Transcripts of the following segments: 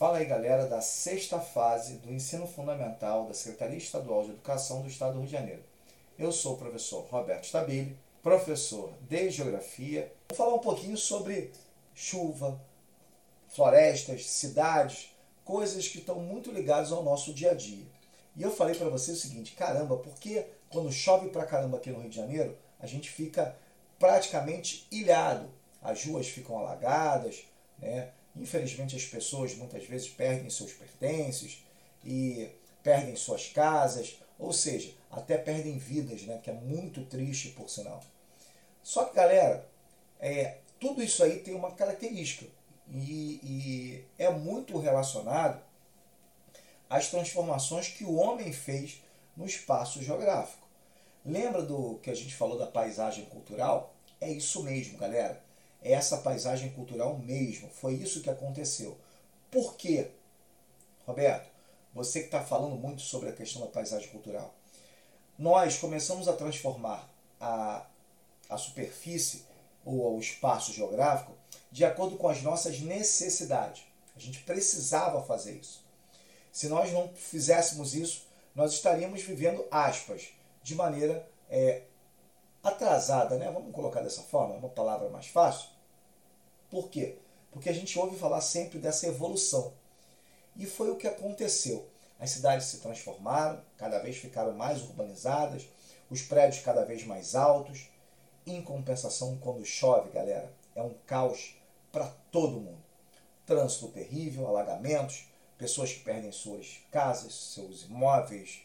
Fala aí, galera, da sexta fase do ensino fundamental da Secretaria Estadual de Educação do Estado do Rio de Janeiro. Eu sou o professor Roberto Stabile, professor de Geografia. Vou falar um pouquinho sobre chuva, florestas, cidades, coisas que estão muito ligadas ao nosso dia a dia. E eu falei para você o seguinte, caramba, porque quando chove pra caramba aqui no Rio de Janeiro, a gente fica praticamente ilhado. As ruas ficam alagadas, né? Infelizmente, as pessoas muitas vezes perdem seus pertences e perdem suas casas, ou seja, até perdem vidas, né? que é muito triste por sinal. Só que, galera, é, tudo isso aí tem uma característica e, e é muito relacionado às transformações que o homem fez no espaço geográfico. Lembra do que a gente falou da paisagem cultural? É isso mesmo, galera essa paisagem cultural mesmo. Foi isso que aconteceu. Por quê? Roberto, você que está falando muito sobre a questão da paisagem cultural. Nós começamos a transformar a, a superfície ou o espaço geográfico de acordo com as nossas necessidades. A gente precisava fazer isso. Se nós não fizéssemos isso, nós estaríamos vivendo, aspas, de maneira é, atrasada, né? Vamos colocar dessa forma, uma palavra mais fácil. Por quê? Porque a gente ouve falar sempre dessa evolução. E foi o que aconteceu. As cidades se transformaram, cada vez ficaram mais urbanizadas, os prédios cada vez mais altos. Em compensação, quando chove, galera, é um caos para todo mundo. Trânsito terrível, alagamentos, pessoas que perdem suas casas, seus imóveis,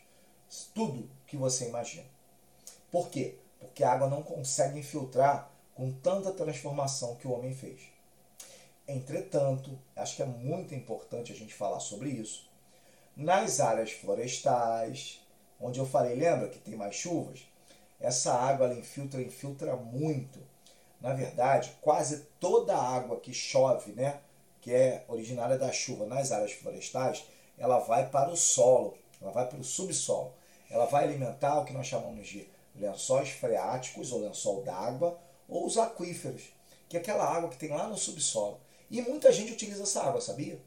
tudo que você imagina. Por quê? Porque a água não consegue infiltrar com tanta transformação que o homem fez. Entretanto, acho que é muito importante a gente falar sobre isso. Nas áreas florestais, onde eu falei, lembra que tem mais chuvas? Essa água ela infiltra, infiltra muito. Na verdade, quase toda a água que chove, né, que é originária da chuva nas áreas florestais, ela vai para o solo, ela vai para o subsolo. Ela vai alimentar o que nós chamamos de lençóis freáticos ou lençol d'água ou os aquíferos, que é aquela água que tem lá no subsolo. E muita gente utiliza essa água, sabia?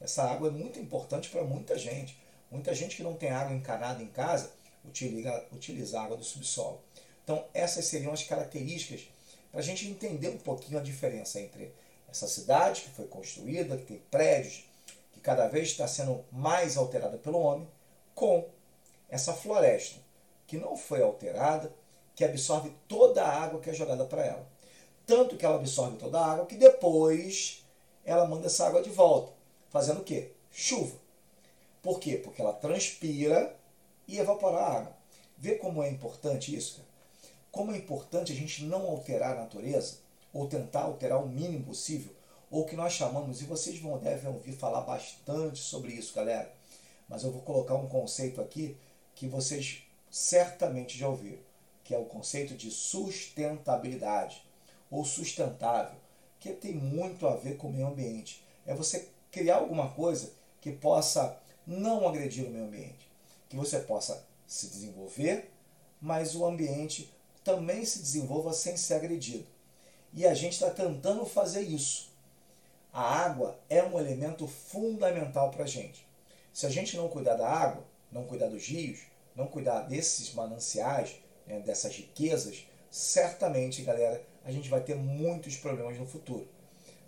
Essa água é muito importante para muita gente. Muita gente que não tem água encanada em casa utiliza, utiliza água do subsolo. Então, essas seriam as características para a gente entender um pouquinho a diferença entre essa cidade que foi construída, que tem prédios, que cada vez está sendo mais alterada pelo homem, com essa floresta que não foi alterada, que absorve toda a água que é jogada para ela. Tanto que ela absorve toda a água que depois ela manda essa água de volta. Fazendo o quê? Chuva. Por quê? Porque ela transpira e evapora a água. Vê como é importante isso, cara? Como é importante a gente não alterar a natureza, ou tentar alterar o mínimo possível, ou que nós chamamos, e vocês vão devem ouvir falar bastante sobre isso, galera. Mas eu vou colocar um conceito aqui que vocês certamente já ouviram, que é o conceito de sustentabilidade ou sustentável, que tem muito a ver com o meio ambiente. É você criar alguma coisa que possa não agredir o meio ambiente, que você possa se desenvolver, mas o ambiente também se desenvolva sem ser agredido. E a gente está tentando fazer isso. A água é um elemento fundamental para a gente. Se a gente não cuidar da água, não cuidar dos rios, não cuidar desses mananciais, né, dessas riquezas, certamente, galera, a gente vai ter muitos problemas no futuro.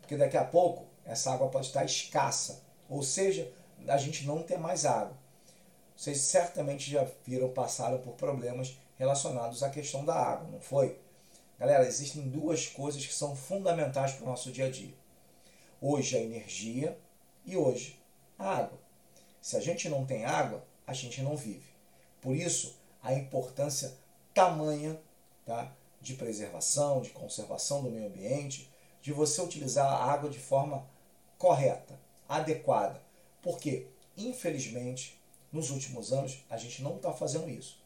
Porque daqui a pouco essa água pode estar escassa, ou seja, a gente não ter mais água. Vocês certamente já viram, passaram por problemas relacionados à questão da água, não foi? Galera, existem duas coisas que são fundamentais para o nosso dia a dia. Hoje a energia e hoje a água. Se a gente não tem água, a gente não vive. Por isso, a importância tamanha tá, de preservação, de conservação do meio ambiente, de você utilizar a água de forma correta, adequada. Porque, infelizmente, nos últimos anos, a gente não está fazendo isso.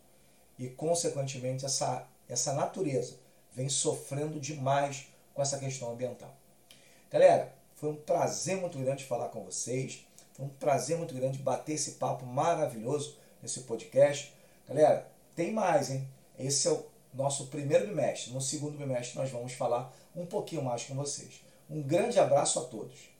E, consequentemente, essa, essa natureza vem sofrendo demais com essa questão ambiental. Galera, foi um prazer muito grande falar com vocês. Foi um prazer muito grande bater esse papo maravilhoso nesse podcast. Galera, tem mais, hein? Esse é o nosso primeiro bimestre. No segundo bimestre, nós vamos falar um pouquinho mais com vocês. Um grande abraço a todos.